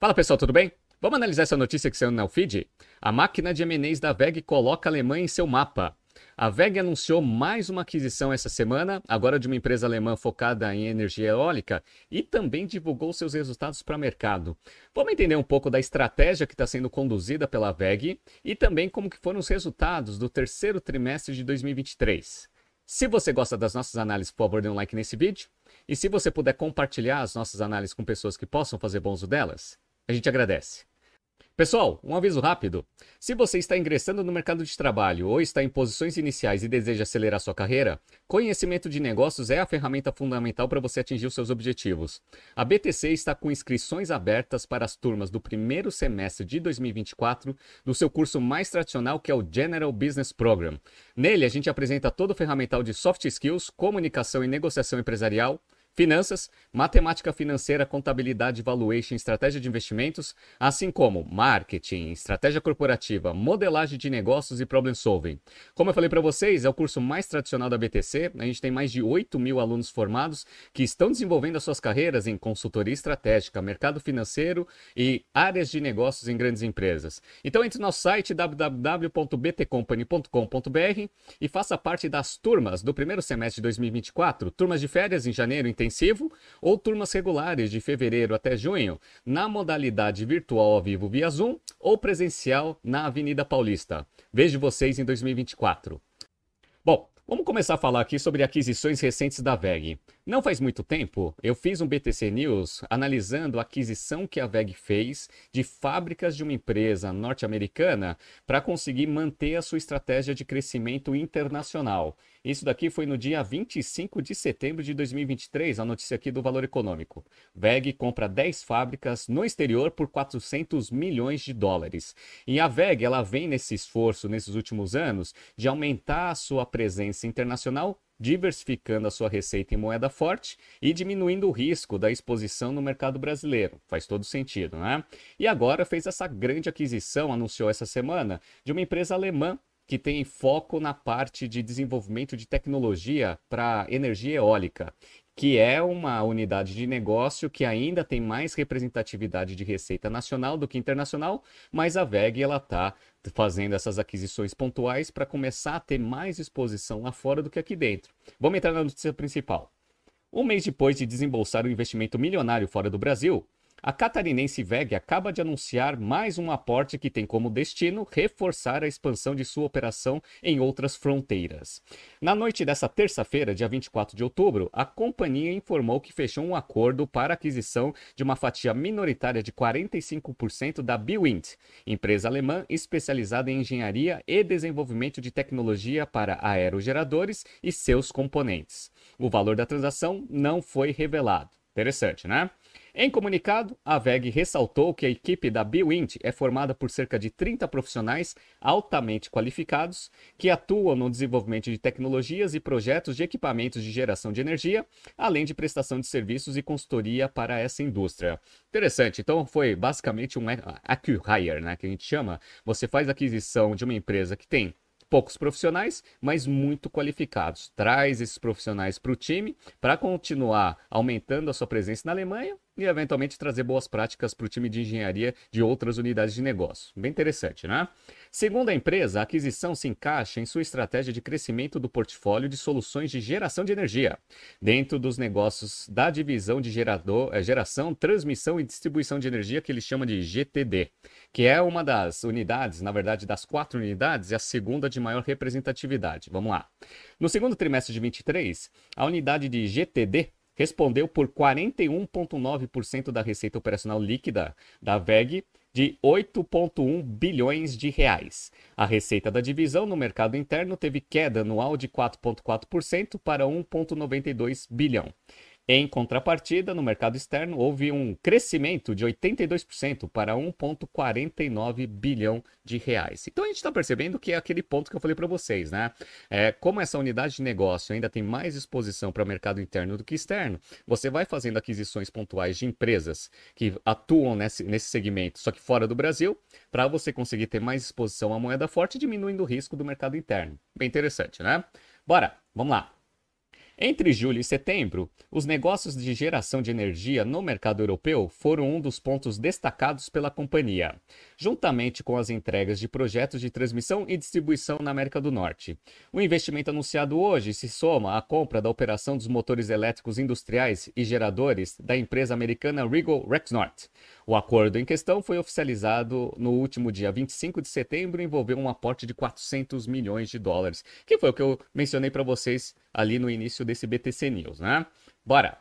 Fala pessoal, tudo bem? Vamos analisar essa notícia que saiu no feed? A máquina de M&As da VEG coloca a Alemanha em seu mapa. A VEG anunciou mais uma aquisição essa semana, agora de uma empresa alemã focada em energia eólica, e também divulgou seus resultados para o mercado. Vamos entender um pouco da estratégia que está sendo conduzida pela VEG e também como que foram os resultados do terceiro trimestre de 2023. Se você gosta das nossas análises, por favor, dê um like nesse vídeo. E se você puder compartilhar as nossas análises com pessoas que possam fazer bom uso delas, a gente agradece. Pessoal, um aviso rápido. Se você está ingressando no mercado de trabalho ou está em posições iniciais e deseja acelerar sua carreira, conhecimento de negócios é a ferramenta fundamental para você atingir os seus objetivos. A BTC está com inscrições abertas para as turmas do primeiro semestre de 2024 do seu curso mais tradicional, que é o General Business Program. Nele, a gente apresenta todo o ferramental de soft skills, comunicação e negociação empresarial finanças, matemática financeira, contabilidade, valuation, estratégia de investimentos, assim como marketing, estratégia corporativa, modelagem de negócios e problem solving. Como eu falei para vocês, é o curso mais tradicional da BTC. A gente tem mais de 8 mil alunos formados que estão desenvolvendo as suas carreiras em consultoria estratégica, mercado financeiro e áreas de negócios em grandes empresas. Então entre no nosso site www.btcompany.com.br e faça parte das turmas do primeiro semestre de 2024, turmas de férias em janeiro em intensivo ou turmas regulares de fevereiro até junho na modalidade virtual ao vivo via Zoom ou presencial na Avenida Paulista. Vejo vocês em 2024. Bom, vamos começar a falar aqui sobre aquisições recentes da VEG. Não faz muito tempo, eu fiz um BTC News analisando a aquisição que a VEG fez de fábricas de uma empresa norte-americana para conseguir manter a sua estratégia de crescimento internacional. Isso daqui foi no dia 25 de setembro de 2023, a notícia aqui do Valor Econômico. VEG compra 10 fábricas no exterior por 400 milhões de dólares. E a VEG, ela vem nesse esforço nesses últimos anos de aumentar a sua presença internacional diversificando a sua receita em moeda forte e diminuindo o risco da exposição no mercado brasileiro. Faz todo sentido, né? E agora fez essa grande aquisição, anunciou essa semana, de uma empresa alemã que tem foco na parte de desenvolvimento de tecnologia para energia eólica que é uma unidade de negócio que ainda tem mais representatividade de receita nacional do que internacional, mas a VEG ela está fazendo essas aquisições pontuais para começar a ter mais exposição lá fora do que aqui dentro. Vamos entrar na notícia principal. Um mês depois de desembolsar um investimento milionário fora do Brasil, a catarinense VEG acaba de anunciar mais um aporte que tem como destino reforçar a expansão de sua operação em outras fronteiras. Na noite dessa terça-feira, dia 24 de outubro, a companhia informou que fechou um acordo para aquisição de uma fatia minoritária de 45% da Bwind, empresa alemã especializada em engenharia e desenvolvimento de tecnologia para aerogeradores e seus componentes. O valor da transação não foi revelado. Interessante, né? Em comunicado, a VEG ressaltou que a equipe da Bwint é formada por cerca de 30 profissionais altamente qualificados que atuam no desenvolvimento de tecnologias e projetos de equipamentos de geração de energia, além de prestação de serviços e consultoria para essa indústria. Interessante, então foi basicamente um acquire, né, que a gente chama. Você faz aquisição de uma empresa que tem poucos profissionais, mas muito qualificados. Traz esses profissionais para o time para continuar aumentando a sua presença na Alemanha e eventualmente trazer boas práticas para o time de engenharia de outras unidades de negócio. Bem interessante, né? Segundo a empresa, a aquisição se encaixa em sua estratégia de crescimento do portfólio de soluções de geração de energia, dentro dos negócios da divisão de gerador, é, geração, transmissão e distribuição de energia que ele chama de GTD, que é uma das unidades, na verdade, das quatro unidades, é a segunda de maior representatividade. Vamos lá. No segundo trimestre de 23, a unidade de GTD respondeu por 41,9% da receita operacional líquida da VEG de 8,1 bilhões de reais. A receita da divisão no mercado interno teve queda anual de 4,4% para 1,92 bilhão. Em contrapartida, no mercado externo, houve um crescimento de 82% para 1,49 bilhão de reais. Então a gente está percebendo que é aquele ponto que eu falei para vocês, né? É, como essa unidade de negócio ainda tem mais exposição para o mercado interno do que externo, você vai fazendo aquisições pontuais de empresas que atuam nesse, nesse segmento, só que fora do Brasil, para você conseguir ter mais exposição à moeda forte, diminuindo o risco do mercado interno. Bem interessante, né? Bora, vamos lá. Entre julho e setembro, os negócios de geração de energia no mercado europeu foram um dos pontos destacados pela companhia, juntamente com as entregas de projetos de transmissão e distribuição na América do Norte. O investimento anunciado hoje se soma à compra da operação dos motores elétricos industriais e geradores da empresa americana Regal Rexnord. O acordo em questão foi oficializado no último dia 25 de setembro e envolveu um aporte de 400 milhões de dólares, que foi o que eu mencionei para vocês ali no início desse BTC News, né? Bora!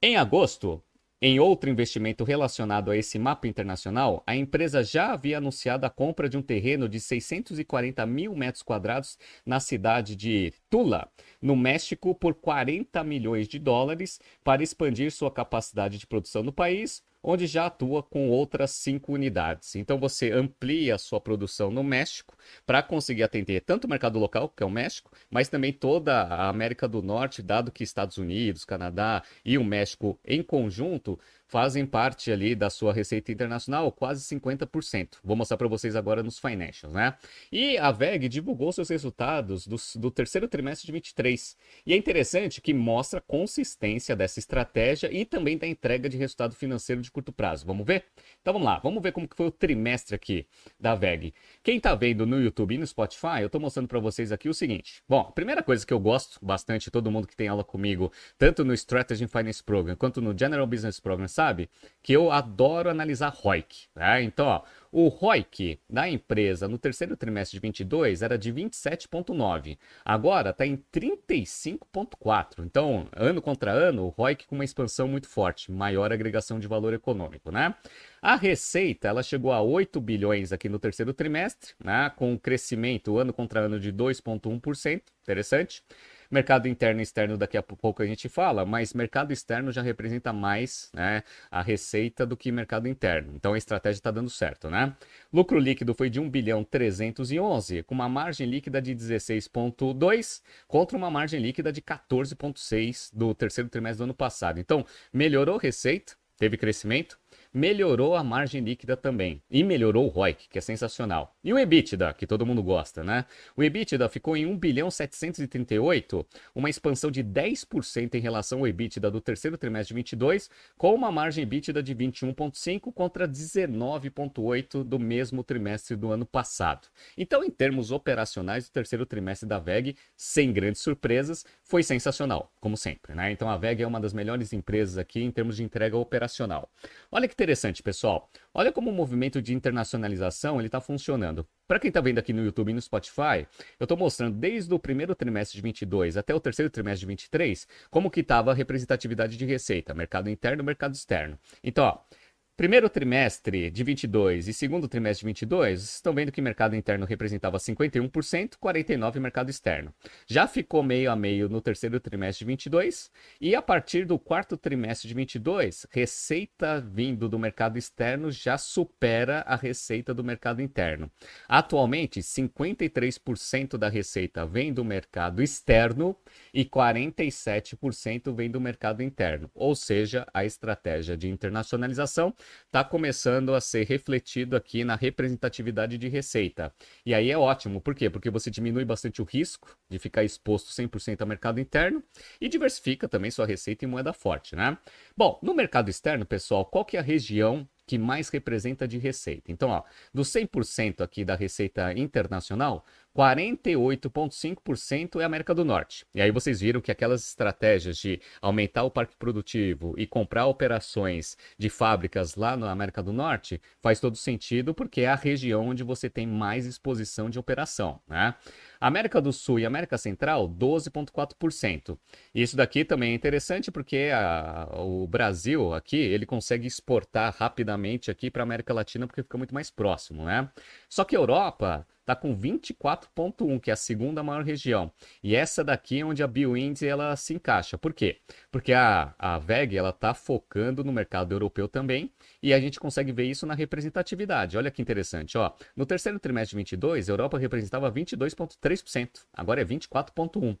Em agosto, em outro investimento relacionado a esse mapa internacional, a empresa já havia anunciado a compra de um terreno de 640 mil metros quadrados na cidade de Tula, no México, por 40 milhões de dólares para expandir sua capacidade de produção no país, onde já atua com outras cinco unidades. Então você amplia a sua produção no México para conseguir atender tanto o mercado local, que é o México, mas também toda a América do Norte, dado que Estados Unidos, Canadá e o México em conjunto fazem parte ali da sua receita internacional, quase 50%. Vou mostrar para vocês agora nos financials, né? E a VEG divulgou seus resultados do, do terceiro trimestre de 23. E é interessante que mostra a consistência dessa estratégia e também da entrega de resultado financeiro de curto prazo. Vamos ver? Então vamos lá, vamos ver como que foi o trimestre aqui da VEG. Quem está vendo no YouTube e no Spotify, eu estou mostrando para vocês aqui o seguinte. Bom, a primeira coisa que eu gosto bastante, todo mundo que tem aula comigo, tanto no Strategy Finance Program quanto no General Business Program, sabe que eu adoro analisar ROIC. Né? Então, ó, o ROIC da empresa no terceiro trimestre de 22 era de 27,9. Agora está em 35,4. Então, ano contra ano, o ROIC com uma expansão muito forte, maior agregação de valor econômico, né? A receita, ela chegou a 8 bilhões aqui no terceiro trimestre, né? Com um crescimento ano contra ano de 2,1%. Interessante. Mercado interno e externo daqui a pouco a gente fala, mas mercado externo já representa mais né, a receita do que mercado interno. Então a estratégia está dando certo, né? Lucro líquido foi de 1 bilhão 311, com uma margem líquida de 16,2 contra uma margem líquida de 14,6 do terceiro trimestre do ano passado. Então melhorou receita, teve crescimento, melhorou a margem líquida também. E melhorou o ROIC, que é sensacional. E o EBITDA, que todo mundo gosta, né? O EBITDA ficou em 1 bilhão 738, uma expansão de 10% em relação ao EBITDA do terceiro trimestre de 22, com uma margem EBITDA de 21,5 contra 19,8 do mesmo trimestre do ano passado. Então, em termos operacionais, o terceiro trimestre da VEG, sem grandes surpresas, foi sensacional, como sempre, né? Então, a VEG é uma das melhores empresas aqui em termos de entrega operacional. Olha que interessante, pessoal. Olha como o movimento de internacionalização ele está funcionando. Para quem está vendo aqui no YouTube e no Spotify, eu estou mostrando desde o primeiro trimestre de 22 até o terceiro trimestre de 23 como que estava a representatividade de receita, mercado interno mercado externo. Então, ó, Primeiro trimestre de 22 e segundo trimestre de 22, vocês estão vendo que mercado interno representava 51%, 49% mercado externo. Já ficou meio a meio no terceiro trimestre de 22 e a partir do quarto trimestre de 22, receita vindo do mercado externo já supera a receita do mercado interno. Atualmente, 53% da receita vem do mercado externo e 47% vem do mercado interno, ou seja, a estratégia de internacionalização está começando a ser refletido aqui na representatividade de receita. E aí é ótimo, por quê? Porque você diminui bastante o risco de ficar exposto 100% ao mercado interno e diversifica também sua receita em moeda forte, né? Bom, no mercado externo, pessoal, qual que é a região que mais representa de receita. Então, ó, do 100% aqui da receita internacional, 48,5% é América do Norte. E aí vocês viram que aquelas estratégias de aumentar o parque produtivo e comprar operações de fábricas lá na América do Norte faz todo sentido porque é a região onde você tem mais exposição de operação, né? América do Sul e América Central, 12,4%. Isso daqui também é interessante porque a, o Brasil aqui, ele consegue exportar rapidamente aqui para a América Latina porque fica muito mais próximo, né? Só que a Europa está com 24,1, que é a segunda maior região. E essa daqui é onde a Bioindy ela se encaixa. Por quê? Porque a, a VEG ela está focando no mercado europeu também e a gente consegue ver isso na representatividade. Olha que interessante. Ó. No terceiro trimestre de 22, a Europa representava 22,3%, agora é 24,1%.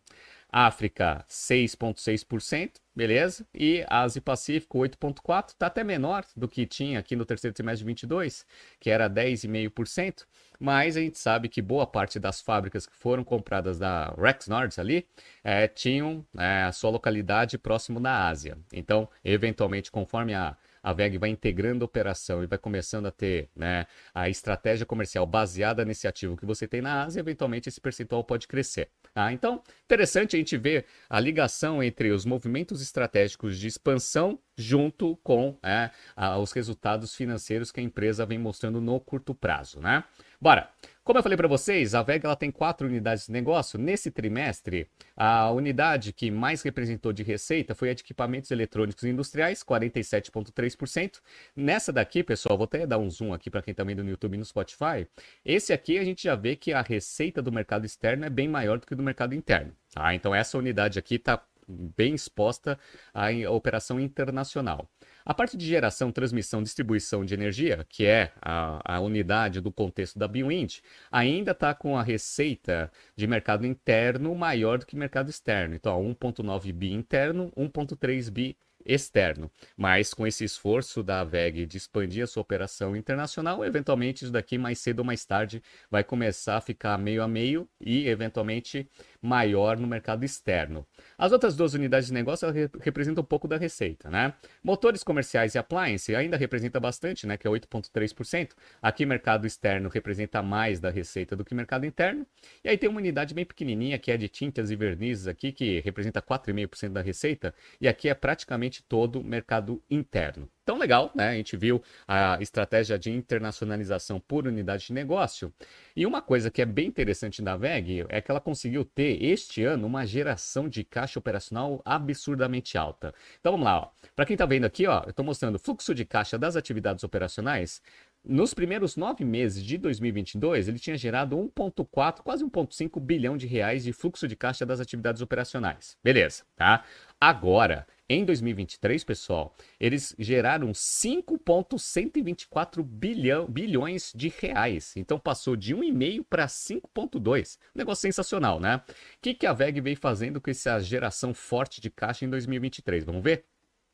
África 6,6%, beleza? E Ásia e Pacífico 8,4%, está até menor do que tinha aqui no terceiro trimestre de 22, que era 10,5%, mas a gente sabe que boa parte das fábricas que foram compradas da Rexnord ali é, tinham é, a sua localidade próximo da Ásia. Então, eventualmente, conforme a a VEG vai integrando a operação e vai começando a ter né, a estratégia comercial baseada nesse ativo que você tem na Ásia, eventualmente esse percentual pode crescer. Tá? Então, interessante a gente ver a ligação entre os movimentos estratégicos de expansão junto com é, a, os resultados financeiros que a empresa vem mostrando no curto prazo. Né? Bora! Como eu falei para vocês, a Vega ela tem quatro unidades de negócio. Nesse trimestre, a unidade que mais representou de receita foi a de equipamentos eletrônicos industriais, 47,3%. Nessa daqui, pessoal, vou até dar um zoom aqui para quem está vendo no YouTube e no Spotify. Esse aqui a gente já vê que a receita do mercado externo é bem maior do que do mercado interno. Tá? Então, essa unidade aqui está bem exposta à operação internacional. A parte de geração, transmissão, distribuição de energia, que é a, a unidade do contexto da BioInd, ainda está com a receita de mercado interno maior do que mercado externo. Então, 1,9 bi interno, 1,3 bi externo. Mas com esse esforço da VEG de expandir a sua operação internacional, eventualmente isso daqui mais cedo ou mais tarde vai começar a ficar meio a meio e eventualmente maior no mercado externo. As outras duas unidades de negócio representam um pouco da receita, né? Motores comerciais e appliance ainda representa bastante, né, que é 8.3%. Aqui mercado externo representa mais da receita do que mercado interno. E aí tem uma unidade bem pequenininha que é de tintas e vernizes aqui que representa 4,5% da receita e aqui é praticamente todo mercado interno. Então, legal, né? A gente viu a estratégia de internacionalização por unidade de negócio. E uma coisa que é bem interessante da VEG é que ela conseguiu ter este ano uma geração de caixa operacional absurdamente alta. Então vamos lá, para quem está vendo aqui, ó, eu estou mostrando o fluxo de caixa das atividades operacionais. Nos primeiros nove meses de 2022, ele tinha gerado 1,4, quase 1,5 bilhão de reais de fluxo de caixa das atividades operacionais. Beleza, tá? Agora, em 2023, pessoal, eles geraram 5,124 bilhão, bilhões de reais. Então passou de 1,5 para 5,2. negócio sensacional, né? O que, que a VEG veio fazendo com essa geração forte de caixa em 2023? Vamos ver?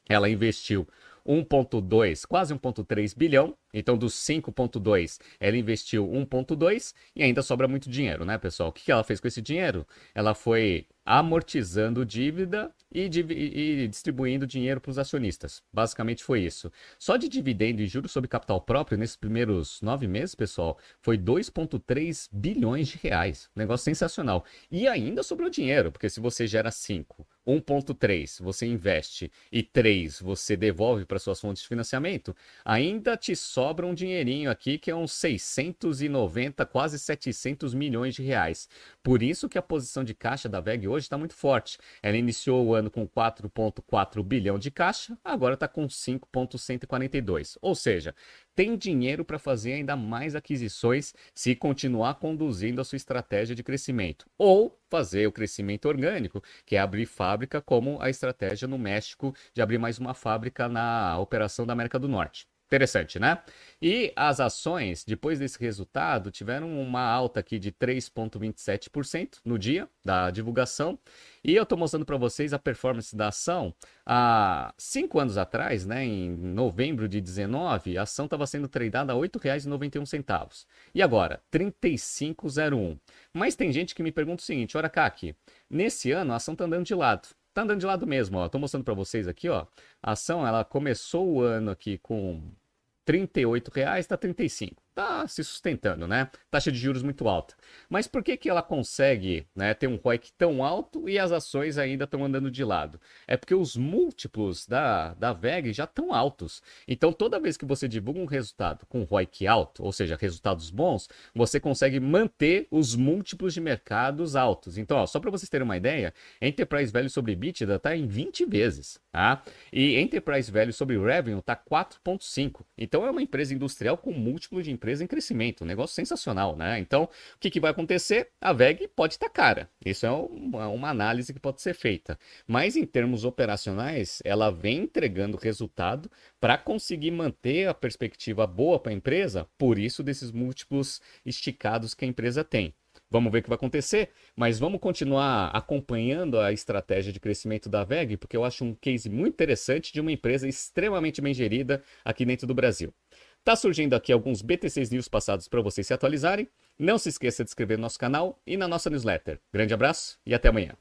Ela investiu 1,2, quase 1,3 bilhão. Então, dos 5,2, ela investiu 1,2 e ainda sobra muito dinheiro, né, pessoal? O que ela fez com esse dinheiro? Ela foi amortizando dívida e, e distribuindo dinheiro para os acionistas. Basicamente foi isso. Só de dividendo e juros sobre capital próprio nesses primeiros nove meses, pessoal, foi 2,3 bilhões de reais. negócio sensacional. E ainda sobrou dinheiro, porque se você gera 5, 1,3 você investe e 3 você devolve para suas fontes de financiamento, ainda te sobra um dinheirinho aqui que é uns 690, quase 700 milhões de reais. Por isso que a posição de caixa da VEG hoje está muito forte. Ela iniciou o ano com 4,4 bilhão de caixa, agora está com 5,142. Ou seja, tem dinheiro para fazer ainda mais aquisições se continuar conduzindo a sua estratégia de crescimento. Ou fazer o crescimento orgânico, que é abrir fábrica, como a estratégia no México de abrir mais uma fábrica na operação da América do Norte. Interessante, né? E as ações, depois desse resultado, tiveram uma alta aqui de 3,27% no dia da divulgação. E eu estou mostrando para vocês a performance da ação. Há cinco anos atrás, né, em novembro de 19, a ação estava sendo tradada a R$ 8,91. E agora, R$ 35,01. Mas tem gente que me pergunta o seguinte, olha cá aqui, nesse ano a ação está andando de lado. Tá andando de lado mesmo, ó. Tô mostrando para vocês aqui, ó. A ação, ela começou o ano aqui com 38 reais, tá 35 está se sustentando, né? Taxa de juros muito alta. Mas por que, que ela consegue né, ter um ROIC tão alto e as ações ainda estão andando de lado? É porque os múltiplos da, da VEG já estão altos. Então, toda vez que você divulga um resultado com ROIC alto, ou seja, resultados bons, você consegue manter os múltiplos de mercados altos. Então, ó, só para vocês terem uma ideia, Enterprise Value sobre EBITDA está em 20 vezes. Tá? E Enterprise Value sobre Revenue está 4,5. Então, é uma empresa industrial com múltiplo de empresa em crescimento, um negócio sensacional, né? Então, o que, que vai acontecer? A VEG pode estar cara. Isso é uma, uma análise que pode ser feita. Mas em termos operacionais, ela vem entregando resultado para conseguir manter a perspectiva boa para a empresa, por isso desses múltiplos esticados que a empresa tem. Vamos ver o que vai acontecer, mas vamos continuar acompanhando a estratégia de crescimento da VEG, porque eu acho um case muito interessante de uma empresa extremamente bem gerida aqui dentro do Brasil. Tá surgindo aqui alguns BTCs News passados para vocês se atualizarem. Não se esqueça de inscrever no nosso canal e na nossa newsletter. Grande abraço e até amanhã.